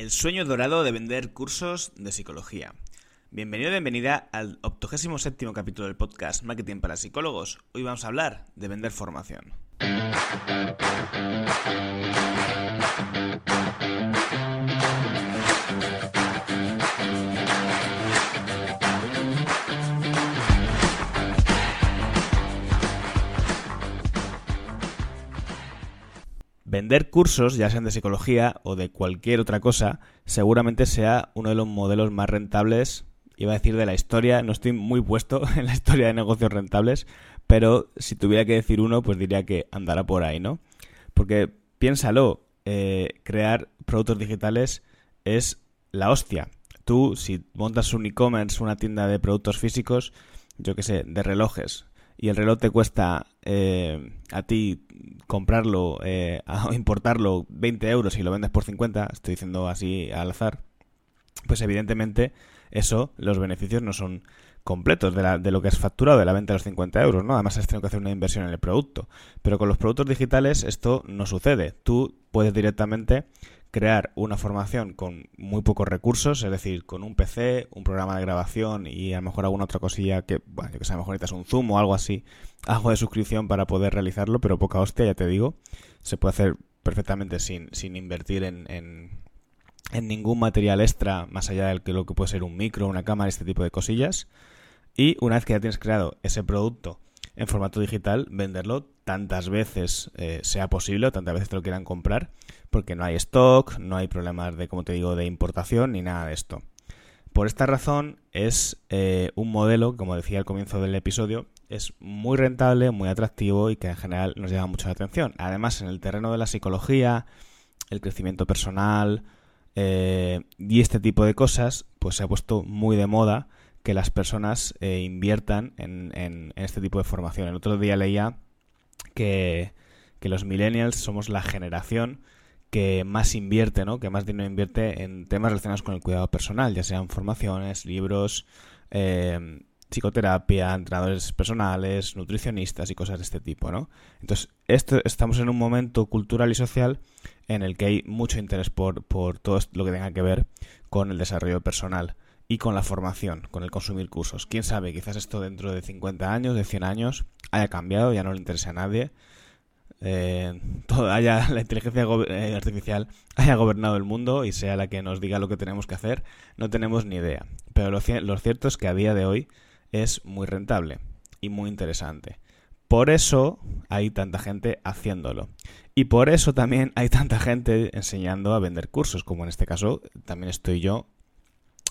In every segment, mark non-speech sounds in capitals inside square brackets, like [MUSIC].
El sueño dorado de vender cursos de psicología. Bienvenido, bienvenida al 87 capítulo del podcast Marketing para Psicólogos. Hoy vamos a hablar de vender formación. Vender cursos, ya sean de psicología o de cualquier otra cosa, seguramente sea uno de los modelos más rentables, iba a decir de la historia, no estoy muy puesto [LAUGHS] en la historia de negocios rentables, pero si tuviera que decir uno, pues diría que andará por ahí, ¿no? Porque piénsalo, eh, crear productos digitales es la hostia. Tú, si montas un e-commerce, una tienda de productos físicos, yo qué sé, de relojes, y el reloj te cuesta eh, a ti comprarlo eh, [LAUGHS] o importarlo 20 euros y lo vendes por 50, estoy diciendo así al azar, pues evidentemente eso, los beneficios no son completos de, la, de lo que has facturado de la venta de los 50 euros, ¿no? Además has tenido que hacer una inversión en el producto. Pero con los productos digitales esto no sucede. Tú puedes directamente crear una formación con muy pocos recursos, es decir, con un PC, un programa de grabación y a lo mejor alguna otra cosilla que, bueno, yo que sé, a lo mejor necesitas un Zoom o algo así, algo de suscripción para poder realizarlo, pero poca hostia, ya te digo, se puede hacer perfectamente sin, sin invertir en, en, en ningún material extra más allá de lo que puede ser un micro, una cámara, este tipo de cosillas. Y una vez que ya tienes creado ese producto en formato digital, venderlo tantas veces eh, sea posible o tantas veces te lo quieran comprar, porque no hay stock, no hay problemas de, como te digo, de importación ni nada de esto. Por esta razón es eh, un modelo, como decía al comienzo del episodio, es muy rentable, muy atractivo y que en general nos llama mucho la atención. Además, en el terreno de la psicología, el crecimiento personal eh, y este tipo de cosas, pues se ha puesto muy de moda que las personas eh, inviertan en, este tipo de formación. El otro día leía que, los millennials somos la generación que más invierte, ¿no? Que más dinero invierte en temas relacionados con el cuidado personal, ya sean formaciones, libros, eh, psicoterapia, entrenadores personales, nutricionistas y cosas de este tipo, ¿no? Entonces, esto, estamos en un momento cultural y social en el que hay mucho interés por, por todo lo que tenga que ver con el desarrollo personal y con la formación, con el consumir cursos. Quién sabe, quizás esto dentro de 50 años, de 100 años, haya cambiado, ya no le interesa a nadie. Eh, todo haya, [LAUGHS] la inteligencia eh, artificial haya gobernado el mundo y sea la que nos diga lo que tenemos que hacer, no tenemos ni idea. Pero lo, lo cierto es que a día de hoy es muy rentable y muy interesante. Por eso hay tanta gente haciéndolo. Y por eso también hay tanta gente enseñando a vender cursos, como en este caso también estoy yo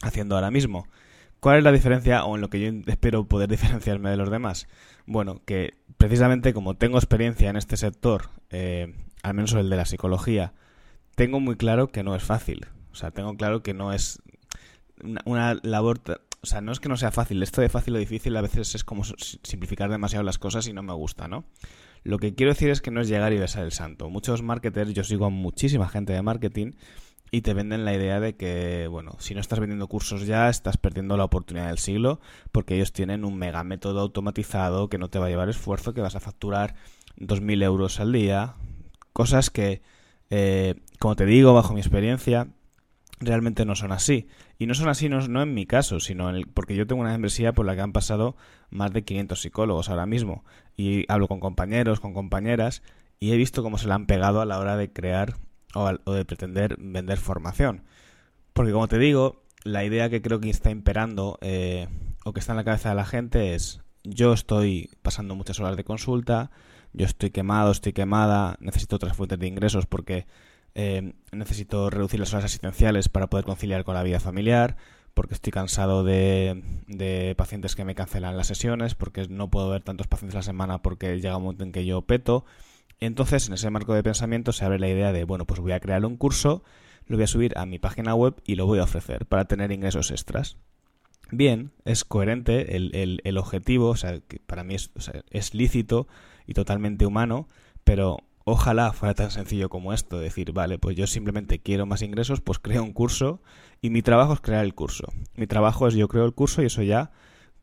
haciendo ahora mismo. ¿Cuál es la diferencia o en lo que yo espero poder [LAUGHS] diferenciarme de los demás? Bueno, que precisamente como tengo experiencia en este sector, eh, al menos el de la psicología, tengo muy claro que no es fácil. O sea, tengo claro que no es una, labor... O sea, no es que no sea fácil. Esto de fácil o difícil a veces es como simplificar demasiado las cosas y no me gusta, ¿no? Lo que quiero decir es que no es llegar y besar el santo. Muchos marketers, yo sigo a muchísima gente de marketing y te venden la idea de que, bueno, si no estás vendiendo cursos ya, estás perdiendo la oportunidad del siglo, porque ellos tienen un mega método automatizado que no te va a llevar esfuerzo, que vas a facturar 2.000 euros al día, cosas que, eh, como te digo, bajo mi experiencia, realmente no son así. Y no son así no, en mi caso, sino en porque yo tengo una membresía por la que han pasado más de 500 psicólogos ahora mismo. Y hablo con compañeros, con compañeras, y he visto cómo se la han pegado a la hora de crear o, de pretender vender formación. Porque como te digo, la idea que creo que está imperando eh, o que está en la cabeza de la gente es yo estoy pasando muchas horas de consulta, yo estoy quemado, estoy quemada, necesito otras fuentes de ingresos porque eh, necesito reducir las horas asistenciales para poder conciliar con la vida familiar, porque estoy cansado de, de, pacientes que me cancelan las sesiones, porque no puedo ver tantos pacientes a la semana porque llega un momento en que yo peto. Entonces, en ese marco de pensamiento se abre la idea de, bueno, pues voy a crear un curso, lo voy a subir a mi página web y lo voy a ofrecer para tener ingresos extras. Bien, es coherente el, objetivo, o sea, que para mí es lícito y totalmente humano, pero ojalá fuera tan sencillo como esto, decir, vale, pues yo simplemente quiero más ingresos, pues creo un curso y mi trabajo es crear el curso. Mi trabajo es yo creo el curso y eso ya,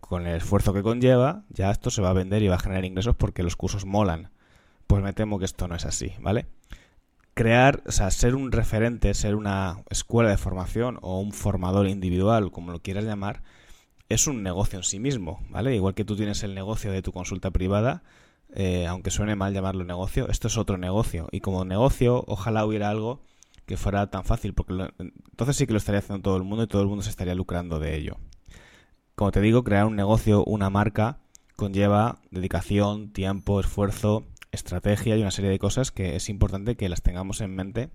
con el esfuerzo que conlleva, ya esto se va a vender y va a generar ingresos porque los cursos molan. Pues me temo que esto no es así, ¿vale? crear, o sea, ser un referente, ser una escuela de formación o un formador individual, como lo quieras llamar, es un negocio en sí mismo, ¿vale? Igual que tú tienes el negocio de tu consulta privada, eh, aunque suene mal llamarlo negocio, esto es otro negocio. Y como negocio, ojalá hubiera algo que fuera tan fácil, porque entonces sí que lo estaría haciendo todo el mundo y todo el mundo se estaría lucrando de ello. Como te digo, crear un negocio, una marca, conlleva dedicación, tiempo, esfuerzo, estrategia y una serie de cosas que es importante que las tengamos en mente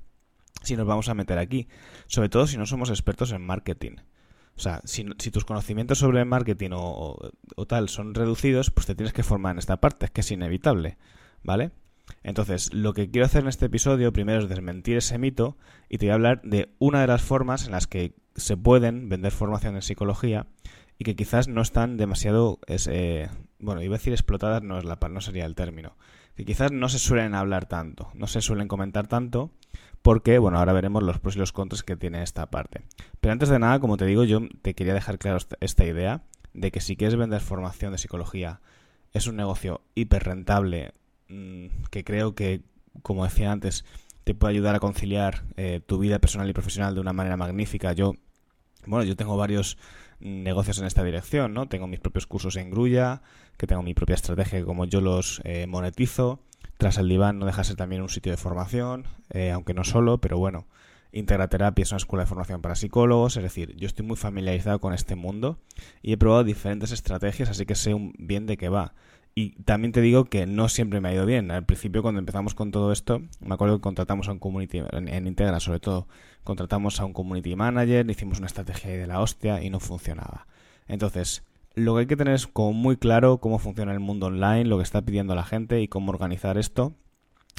si nos vamos a meter aquí. Sobre todo si no somos expertos en marketing. O sea, si, tus conocimientos sobre marketing o, tal son reducidos, pues te tienes que formar en esta parte, es que es inevitable, ¿vale? Entonces, lo que quiero hacer en este episodio primero es desmentir ese mito y te voy a hablar de una de las formas en las que se pueden vender formación en psicología y que quizás no están demasiado, eh, bueno, iba a decir explotadas, no, es la, no sería el término, que quizás no se suelen hablar tanto, no se suelen comentar tanto porque, bueno, ahora veremos los pros y los contras que tiene esta parte. Pero antes de nada, como te digo, yo te quería dejar claro esta idea de que si quieres vender formación de psicología, es un negocio hiper rentable, mm, que creo que, como decía antes, te puede ayudar a conciliar eh, tu vida personal y profesional de una manera magnífica. Yo, bueno, yo tengo varios negocios en esta dirección, ¿no? Tengo mis propios cursos en Grulla, que tengo mi propia estrategia como yo los eh, monetizo tras el diván no deja de ser también un sitio de formación, eh, aunque no solo, pero bueno, Integraterapia es una escuela de formación para psicólogos, es decir, yo estoy muy familiarizado con este mundo y he probado diferentes estrategias, así que sé un bien de qué va. Y también te digo que no siempre me ha ido bien. Al principio, cuando empezamos con todo esto, me acuerdo que contratamos a un community, en, Integra sobre todo, contratamos a un community manager, hicimos una estrategia de la hostia y no funcionaba. Entonces, lo que hay que tener es como muy claro cómo funciona el mundo online, lo que está pidiendo la gente y cómo organizar esto.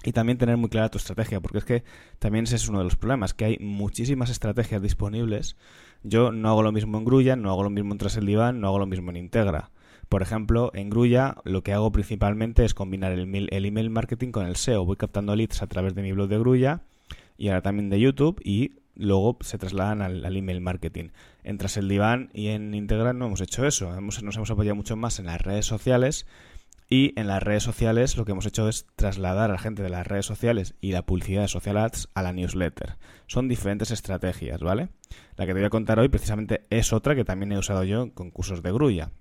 Y también tener muy clara tu estrategia, porque es que también ese es uno de los problemas, que hay muchísimas estrategias disponibles. Yo no hago lo mismo en Grulla, no hago lo mismo en Tras el Diván, no hago lo mismo en Integra. Por ejemplo, en Grulla lo que hago principalmente es combinar el, email marketing con el SEO. Voy captando leads a través de mi blog de Grulla y ahora también de YouTube y luego se trasladan al, email marketing. En Tras el Diván y en Integral no hemos hecho eso. Nos hemos apoyado mucho más en las redes sociales y en las redes sociales lo que hemos hecho es trasladar a la gente de las redes sociales y la publicidad de social ads a la newsletter. Son diferentes estrategias, ¿vale? La que te voy a contar hoy precisamente es otra que también he usado yo con cursos de grulla.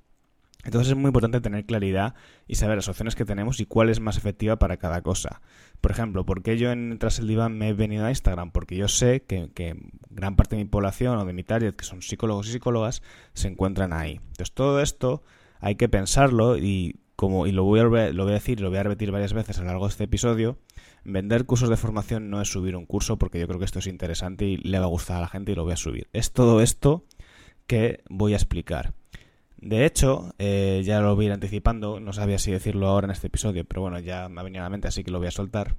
Entonces es muy importante tener claridad y saber las opciones que tenemos y cuál es más efectiva para cada cosa. Por ejemplo, ¿por qué yo en Tras el Diván me he venido a Instagram? Porque yo sé que, gran parte de mi población o de mi target, que son psicólogos y psicólogas, se encuentran ahí. Entonces todo esto hay que pensarlo y como y lo voy a, lo voy a decir y lo voy a repetir varias veces a lo largo de este episodio, vender cursos de formación no es subir un curso porque yo creo que esto es interesante y le va a gustar a la gente y lo voy a subir. Es todo esto que voy a explicar. De hecho, eh, ya lo voy a ir anticipando, no sabía si decirlo ahora en este episodio, pero bueno, ya me ha venido a la mente, así que lo voy a soltar.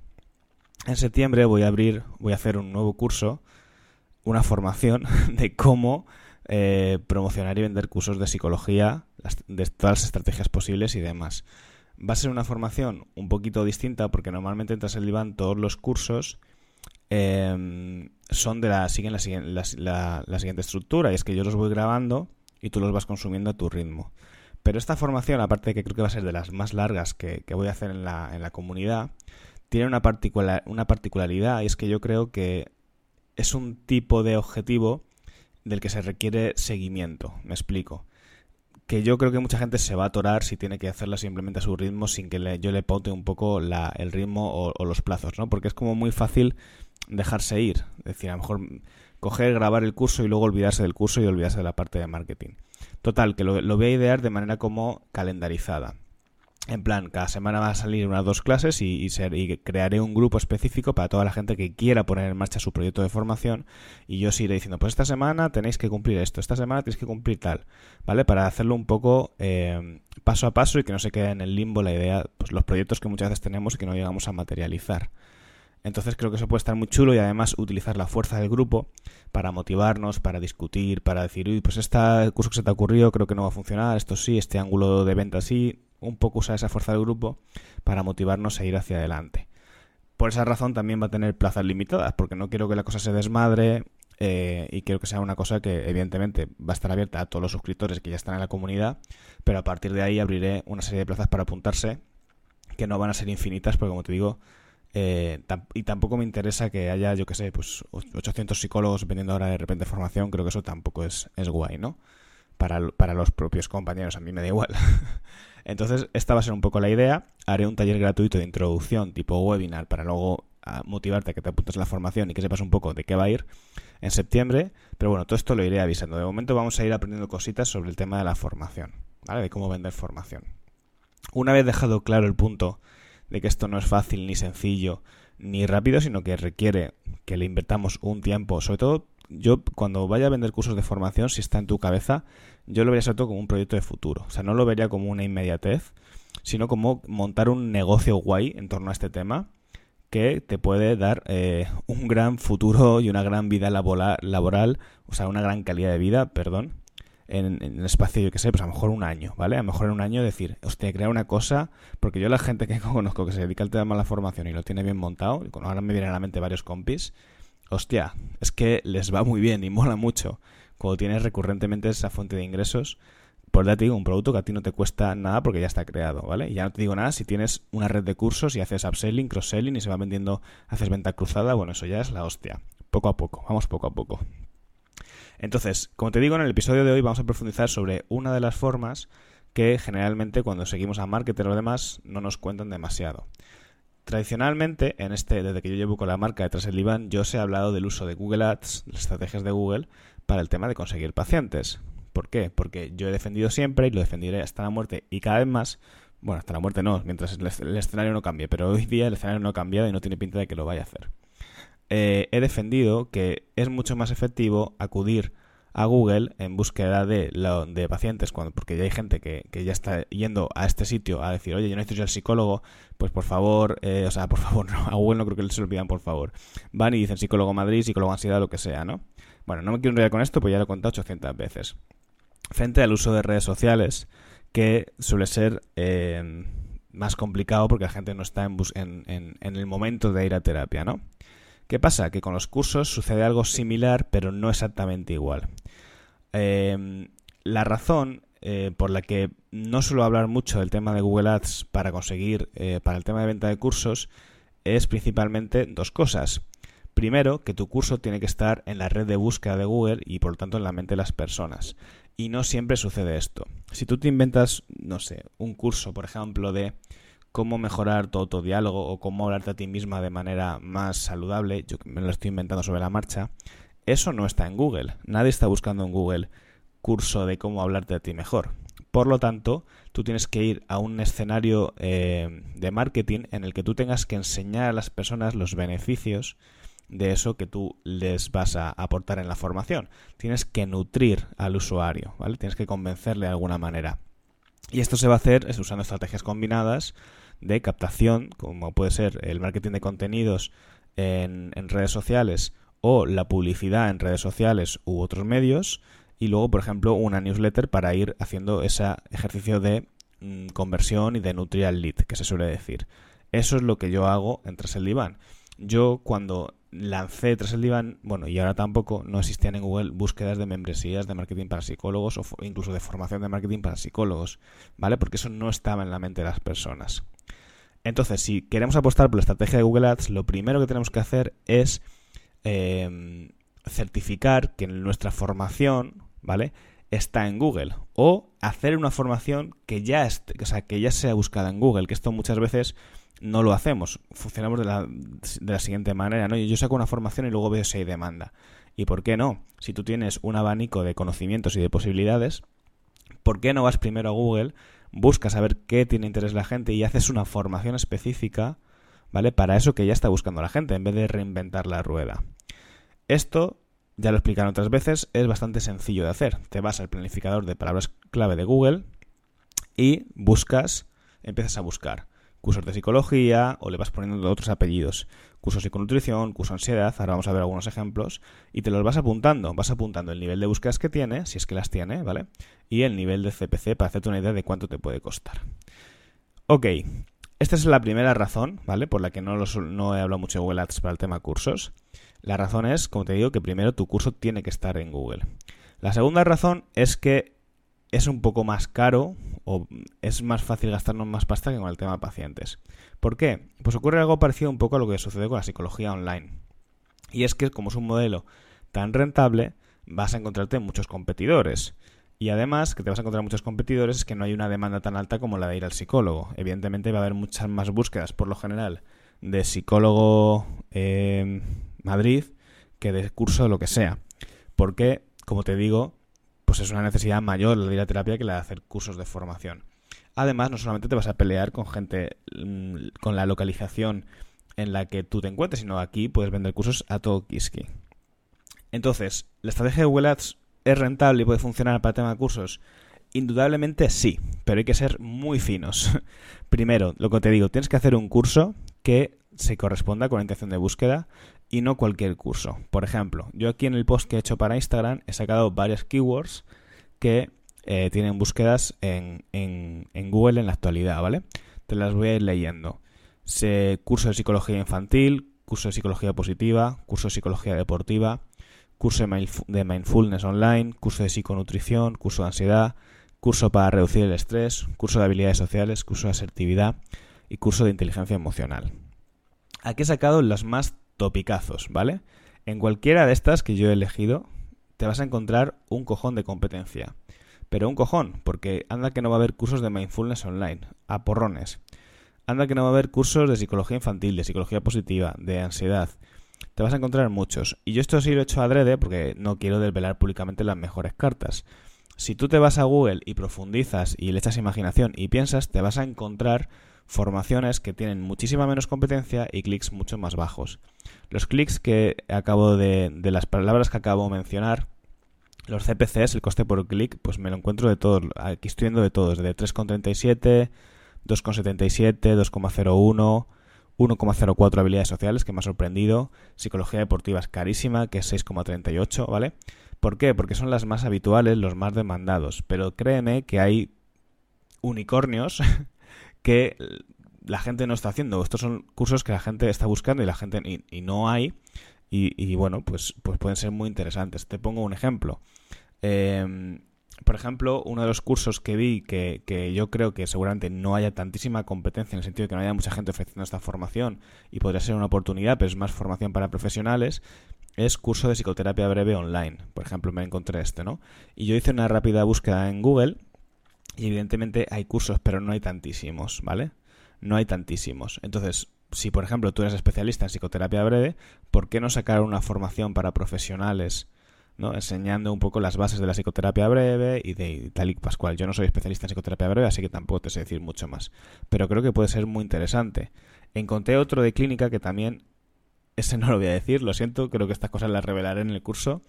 En septiembre voy a abrir, voy a hacer un nuevo curso, una formación [LAUGHS] de cómo eh, promocionar y vender cursos de psicología, de todas las estrategias posibles y demás. Va a ser una formación un poquito distinta porque normalmente entras el diván todos los cursos em, son de la siguen la, la siguiente estructura y es que yo los voy grabando y tú los vas consumiendo a tu ritmo. Pero esta formación, aparte de que creo que va a ser de las más largas que, voy a hacer en la, en la comunidad, tiene una, una particularidad y es que yo creo que es un tipo de objetivo del que se requiere seguimiento. Me explico. Que yo creo que mucha gente se va a atorar si tiene que hacerla simplemente a su ritmo sin que yo le paute un poco la, el ritmo o, o, los plazos, ¿no? Porque es como muy fácil dejarse ir. Es decir, a lo mejor coger, grabar el curso y luego olvidarse del curso y olvidarse de la parte de marketing. Total, que lo, voy a idear de manera como calendarizada. En plan, cada semana va a salir unas dos clases y, y, crearé un grupo específico para toda la gente que quiera poner en marcha su proyecto de formación y yo os iré diciendo, pues esta semana tenéis que cumplir esto, esta semana tenéis que cumplir tal, ¿vale? Para hacerlo un poco eh, paso a paso y que no se quede en el limbo la idea, pues los proyectos que muchas veces tenemos y que no llegamos a materializar. Entonces creo que eso puede estar muy chulo y además utilizar la fuerza del grupo para motivarnos, para discutir, para decir, uy, pues este curso que se te ha ocurrido creo que no va a funcionar, esto sí, este ángulo de venta sí, un poco usar esa fuerza del grupo para motivarnos a ir hacia adelante. Por esa razón también va a tener plazas limitadas, porque no quiero que la cosa se desmadre eh, y quiero que sea una cosa que evidentemente va a estar abierta a todos los suscriptores que ya están en la comunidad, pero a partir de ahí abriré una serie de plazas para apuntarse que no van a ser infinitas, porque como te digo, Eh, y tampoco me interesa que haya, yo que sé, pues 800 psicólogos vendiendo ahora de repente formación. Creo que eso tampoco es, es guay, ¿no? Para, para los propios compañeros, a mí me da igual. [LAUGHS] Entonces, esta va a ser un poco la idea. Haré un taller gratuito de introducción tipo webinar para luego ah, motivarte a que te apuntes a la formación y que sepas un poco de qué va a ir en septiembre. Pero bueno, todo esto lo iré avisando. De momento vamos a ir aprendiendo cositas sobre el tema de la formación, ¿vale? De cómo vender formación. Una vez dejado claro el punto de que esto no es fácil ni sencillo ni rápido, sino que requiere que le invertamos un tiempo, sobre todo yo cuando vaya a vender cursos de formación, si está en tu cabeza, yo lo vería sobre todo como un proyecto de futuro. O sea, no lo vería como una inmediatez, sino como montar un negocio guay en torno a este tema que te puede dar eh, un gran futuro y una gran vida laboral, o sea, una gran calidad de vida, perdón, en, el espacio, yo que sé, pues a lo mejor un año, ¿vale? A lo mejor en un año decir, hostia, crear una cosa, porque yo la gente que [LAUGHS] conozco que se dedica al tema de la formación y lo tiene bien montado, y ahora me vienen a la mente varios compis, hostia, es que les va muy bien y mola mucho cuando tienes recurrentemente esa fuente de ingresos. Por ya te digo, un producto que a ti no te cuesta nada porque ya está creado, ¿vale? Y ya no te digo nada si tienes una red de cursos y haces upselling, cross-selling y se va vendiendo, haces venta cruzada, bueno, eso ya es la hostia. Poco a poco, vamos poco a poco. Entonces, como te digo, en el episodio de hoy vamos a profundizar sobre una de las formas que generalmente cuando seguimos a marketer o demás no nos cuentan demasiado. Tradicionalmente, en este, desde que yo llevo con la marca detrás del Iván, yo os he hablado del uso de Google Ads, las estrategias de Google, para el tema de conseguir pacientes. ¿Por qué? Porque yo he defendido siempre y lo defendiré hasta la muerte y cada vez más, bueno, hasta la muerte no, mientras el, escenario no cambie, pero hoy día el escenario no ha cambiado y no tiene pinta de que lo vaya a hacer. Eh, he defendido que es mucho más efectivo acudir a Google en búsqueda de, de pacientes, cuando, porque ya hay gente que, ya está yendo a este sitio a decir, oye, yo necesito ir al psicólogo, pues por favor, eh, o sea, por favor, no, a Google no creo que se lo pidan por favor. Van y dicen psicólogo Madrid, psicólogo ansiedad, lo que sea, ¿no? Bueno, no me quiero enrollar con esto, pues ya lo he contado 800 veces. Frente al uso de redes sociales, que suele ser eh, más complicado porque la gente no está en, en, en el momento de ir a terapia, ¿no? ¿Qué pasa? Que con los cursos sucede algo similar, pero no exactamente igual. Em, la razón eh, por la que no suelo hablar mucho del tema de Google Ads para conseguir, eh, para el tema de venta de cursos, es principalmente dos cosas. Primero, que tu curso tiene que estar en la red de búsqueda de Google y por lo tanto en la mente de las personas. Y no siempre sucede esto. Si tú te inventas, no sé, un curso, por ejemplo, de cómo mejorar todo tu diálogo o cómo hablarte a ti misma de manera más saludable, yo me lo estoy inventando sobre la marcha, eso no está en Google. Nadie está buscando en Google curso de cómo hablarte a ti mejor. Por lo tanto, tú tienes que ir a un escenario eh, de marketing en el que tú tengas que enseñar a las personas los beneficios de eso que tú les vas a aportar en la formación. Tienes que nutrir al usuario, ¿vale? Tienes que convencerle de alguna manera. Y esto se va a hacer usando estrategias combinadas de captación, como puede ser el marketing de contenidos en, redes sociales o la publicidad en redes sociales u otros medios, y luego, por ejemplo, una newsletter para ir haciendo ese ejercicio de mm, conversión y de nutrir al lead, que se suele decir. Eso es lo que yo hago en Tras el Diván. Yo cuando lancé Tras el bueno, y ahora tampoco, no existían en Google búsquedas de membresías de marketing para psicólogos o incluso de formación de marketing para psicólogos, ¿vale? Porque eso no estaba en la mente de las personas. Entonces, si queremos apostar por la estrategia de Google Ads, lo primero que tenemos que hacer es em, certificar que nuestra formación, ¿vale? Está en Google. O hacer una formación que ya, o sea, que ya sea buscada en Google, que esto muchas veces no lo hacemos. Funcionamos de la, de la siguiente manera, ¿no? Yo saco una formación y luego veo si hay demanda. ¿Y por qué no? Si tú tienes un abanico de conocimientos y de posibilidades, ¿por qué no vas primero a Google buscas saber qué tiene interés la gente y haces una formación específica, ¿vale? Para eso que ya está buscando la gente, en vez de reinventar la rueda. Esto, ya lo explicaron otras veces, es bastante sencillo de hacer. Te vas al planificador de palabras clave de Google y buscas, empiezas a buscar cursos de psicología o le vas poniendo otros apellidos. Curso psiconutrición, curso ansiedad, ahora vamos a ver algunos ejemplos, y te los vas apuntando. Vas apuntando el nivel de búsquedas que tiene, si es que las tiene, ¿vale? Y el nivel de CPC para hacerte una idea de cuánto te puede costar. Ok, esta es la primera razón, ¿vale? Por la que no, no he hablado mucho de Google Ads para el tema cursos. La razón es, como te digo, que primero tu curso tiene que estar en Google. La segunda razón es que es un poco más caro o es más fácil gastarnos más pasta que con el tema de pacientes. ¿Por qué? Pues ocurre algo parecido un poco a lo que sucede con la psicología online. Y es que como es un modelo tan rentable, vas a encontrarte muchos competidores. Y además, que te vas a encontrar muchos competidores es que no hay una demanda tan alta como la de ir al psicólogo. Evidentemente va a haber muchas más búsquedas, por lo general, de psicólogo Madrid que de curso de lo que sea. Porque, como te digo, pues es una necesidad mayor la de ir a terapia que la de hacer cursos de formación. Además, no solamente te vas a pelear con gente mm, con la localización en la que tú te encuentres, sino aquí puedes vender cursos a todo Kiski. Entonces, ¿la estrategia de Google Ads es rentable y puede funcionar para el tema de cursos? Indudablemente sí, pero hay que ser muy finos. [LAUGHS] Primero, lo que te digo, tienes que hacer un curso que se corresponda con la intención de búsqueda y no cualquier curso. Por ejemplo, yo aquí en el post que he hecho para Instagram he sacado varias keywords que eh, tienen búsquedas en, en, en, Google en la actualidad, ¿vale? Te las voy a ir leyendo. Curso de psicología infantil, curso de psicología positiva, curso de psicología deportiva, curso de mindfulness online, curso de psiconutrición, curso de ansiedad, curso para reducir el estrés, curso de habilidades sociales, curso de asertividad y curso de inteligencia emocional. Aquí he sacado las más topicazos, ¿vale? En cualquiera de estas que yo he elegido, te vas a encontrar un cojón de competencia. Pero un cojón, porque anda que no va a haber cursos de mindfulness online, a porrones. Anda que no va a haber cursos de psicología infantil, de psicología positiva, de ansiedad, te vas a encontrar muchos. Y yo esto sí lo he hecho adrede porque no quiero desvelar públicamente las mejores cartas. Si tú te vas a Google y profundizas y le echas imaginación y piensas, te vas a encontrar formaciones que tienen muchísima menos competencia y clics mucho más bajos. Los clics que acabo de, de las palabras que acabo de mencionar, los CPCs, el coste por clic, pues me lo encuentro de todos. Aquí estoy viendo de todos, de 3,37, 2,77, 2,01. 1,04 habilidades sociales, que me ha sorprendido. Psicología deportiva es carísima, que es 6,38, ¿vale? ¿Por qué? Porque son las más habituales, los más demandados. Pero créeme que hay unicornios [LAUGHS] que la gente no está haciendo. Estos son cursos que la gente está buscando y la gente y, no hay. Y, bueno, pues, pues pueden ser muy interesantes. Te pongo un ejemplo. Eh, por ejemplo, uno de los cursos que vi que, que, yo creo que seguramente no haya tantísima competencia en el sentido de que no haya mucha gente ofreciendo esta formación y podría ser una oportunidad, pero es más formación para profesionales, es curso de psicoterapia breve online. Por ejemplo, me encontré este, ¿no? Y yo hice una rápida búsqueda en Google y evidentemente hay cursos, pero no hay tantísimos, ¿vale? No hay tantísimos. Entonces, si por ejemplo tú eres especialista en psicoterapia breve, ¿por qué no sacar una formación para profesionales? enseñando un poco las bases de la psicoterapia breve y de tal y pascual. Yo no soy especialista en psicoterapia breve, así que tampoco te sé decir mucho más. Pero creo que puede ser muy interesante. Encontré otro de clínica que también, [LAUGHS] ese no lo voy a decir, lo siento, creo que estas cosas las revelaré en el curso,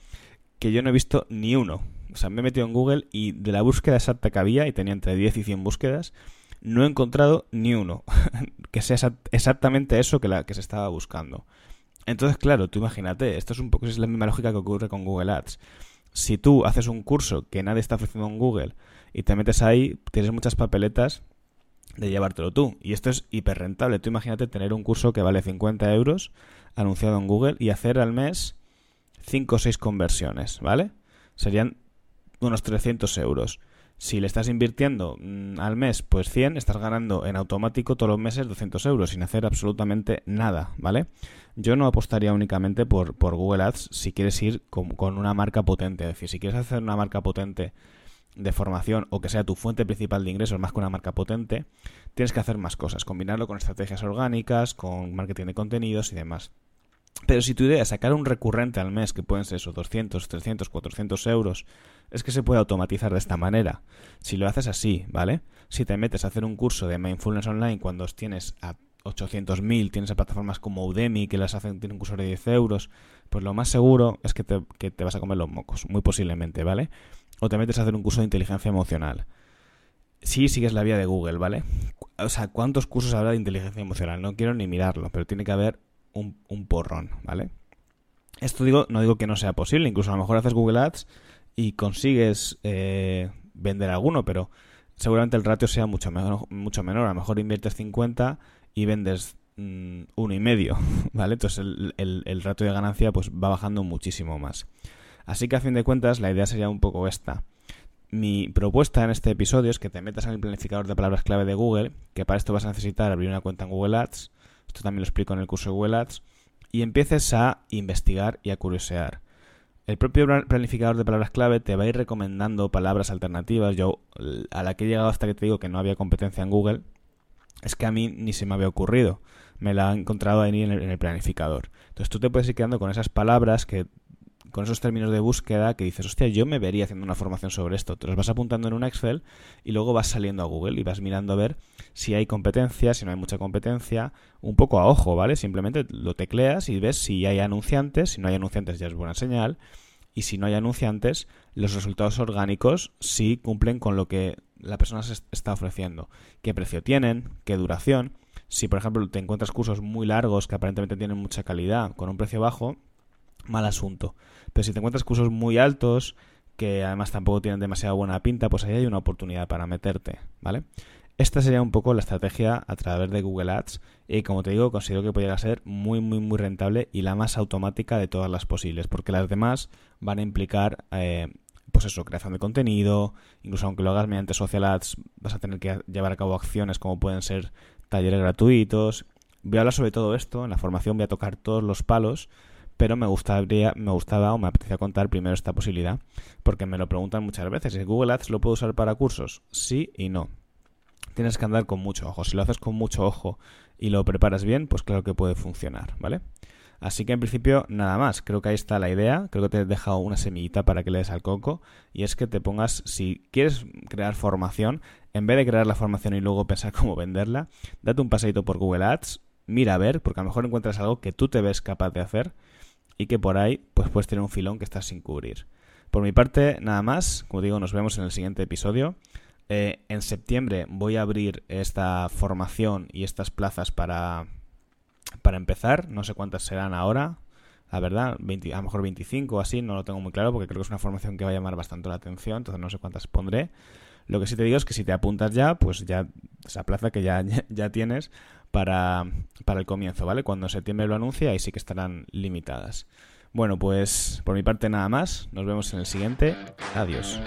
que yo no he visto ni uno. O sea, me he metido en Google y de la búsqueda exacta que había, y tenía entre 10 y 100 búsquedas, no he encontrado ni uno [LAUGHS] que sea exactamente eso que, la, que se estaba buscando. Entonces, claro, tú imagínate, esto es un poco es la misma lógica que ocurre con Google Ads. Si tú haces un curso que nadie está ofreciendo en Google y te metes ahí, tienes muchas papeletas de llevártelo tú. Y esto es hiper rentable. Tú imagínate tener un curso que vale 50 euros anunciado en Google y hacer al mes 5 o 6 conversiones, ¿vale? Serían unos 300 euros. Si le estás invirtiendo mm, al mes, pues 100, estás ganando en automático todos los meses 200 euros sin hacer absolutamente nada, ¿vale? Yo no apostaría únicamente por, por Google Ads si quieres ir con, con, una marca potente. Es decir, si quieres hacer una marca potente de formación o que sea tu fuente principal de ingresos más que una marca potente, tienes que hacer más cosas. Combinarlo con estrategias orgánicas, con marketing de contenidos y demás. Pero si tu idea es sacar un recurrente al mes, que pueden ser esos 200, 300, 400 euros, es que se puede automatizar de esta manera. Si lo haces así, ¿vale? Si te metes a hacer un curso de Mindfulness Online cuando tienes a 800.000, tienes a plataformas como Udemy que las hacen, tienen un curso de 10 euros, pues lo más seguro es que te, que te vas a comer los mocos, muy posiblemente, ¿vale? O te metes a hacer un curso de inteligencia emocional. Sí, sigues la vía de Google, ¿vale? O sea, ¿cuántos cursos habrá de inteligencia emocional? No quiero ni mirarlo, pero tiene que haber un, porrón, ¿vale? Esto digo, no digo que no sea posible, incluso a lo mejor haces Google Ads y consigues eh, vender alguno, pero seguramente el ratio sea mucho menor, mucho menor. A lo mejor inviertes 50 y vendes mm, uno y medio, [LAUGHS] ¿vale? Entonces el, el, el, ratio de ganancia pues va bajando muchísimo más. Así que a fin de cuentas la idea sería un poco esta. mi propuesta en este episodio es que te metas en el planificador de palabras clave de Google, que para esto vas a necesitar abrir una cuenta en Google Ads, esto también lo explico en el curso de Google Ads, y empieces a investigar y a curiosear. El propio planificador de palabras clave te va a ir recomendando palabras alternativas. Yo, a la que he llegado hasta que te digo que no había competencia en Google, es que a mí ni se me había ocurrido. Me la he encontrado ahí en el, planificador. Entonces tú te puedes ir quedando con esas palabras que con esos términos de búsqueda que dices, hostia, yo me vería haciendo una formación sobre esto. Te los vas apuntando en un Excel y luego vas saliendo a Google y vas mirando a ver si hay competencia, si no hay mucha competencia, un poco a ojo, ¿vale? Simplemente lo tecleas y ves si hay anunciantes, si no hay anunciantes ya es buena señal, y si no hay anunciantes, los resultados orgánicos sí cumplen con lo que la persona se está ofreciendo. ¿Qué precio tienen? ¿Qué duración? Si, por ejemplo, te encuentras cursos muy largos que aparentemente tienen mucha calidad con un precio bajo, mal asunto. Pero si te encuentras cursos muy altos, que además tampoco tienen demasiada buena pinta, pues ahí hay una oportunidad para meterte, ¿vale? Esta sería un poco la estrategia a través de Google Ads y como te digo, considero que podría ser muy, muy, muy rentable y la más automática de todas las posibles, porque las demás van a implicar, eh, pues eso, creación de contenido, incluso aunque lo hagas mediante Social Ads, vas a tener que llevar a cabo acciones como pueden ser talleres gratuitos. Voy a hablar sobre todo esto, en la formación voy a tocar todos los palos, pero me gustaría, me gustaba o me apetecía contar primero esta posibilidad, porque me lo preguntan muchas veces. ¿El Google Ads lo puedo usar para cursos? Sí y no. Tienes que andar con mucho ojo. Si lo haces con mucho ojo y lo preparas bien, pues claro que puede funcionar, ¿vale? Así que en principio nada más, creo que ahí está la idea, creo que te he dejado una semillita para que le des al coco y es que te pongas, si quieres crear formación, en vez de crear la formación y luego pensar [LAUGHS] cómo venderla, date un paseito por Google Ads, mira a ver, porque a lo mejor encuentras algo que tú te ves capaz de hacer y que por ahí pues puedes tener un filón que estás sin cubrir. Por mi parte, nada más. Como digo, nos vemos en el siguiente episodio. Eh, en septiembre voy a abrir esta formación y estas plazas para, para empezar. No sé cuántas serán ahora. La verdad, a lo mejor 25 o así, no lo tengo muy claro porque creo que es una formación que va a llamar bastante la atención, entonces no sé cuántas pondré. Lo que sí te digo es que si te apuntas ya, pues ya esa plaza que ya, [LAUGHS] ya tienes, para, para el comienzo, ¿vale? Cuando septiembre lo anuncie, ahí sí que estarán limitadas. Bueno, pues por mi parte nada más. Nos vemos en el siguiente. Adiós.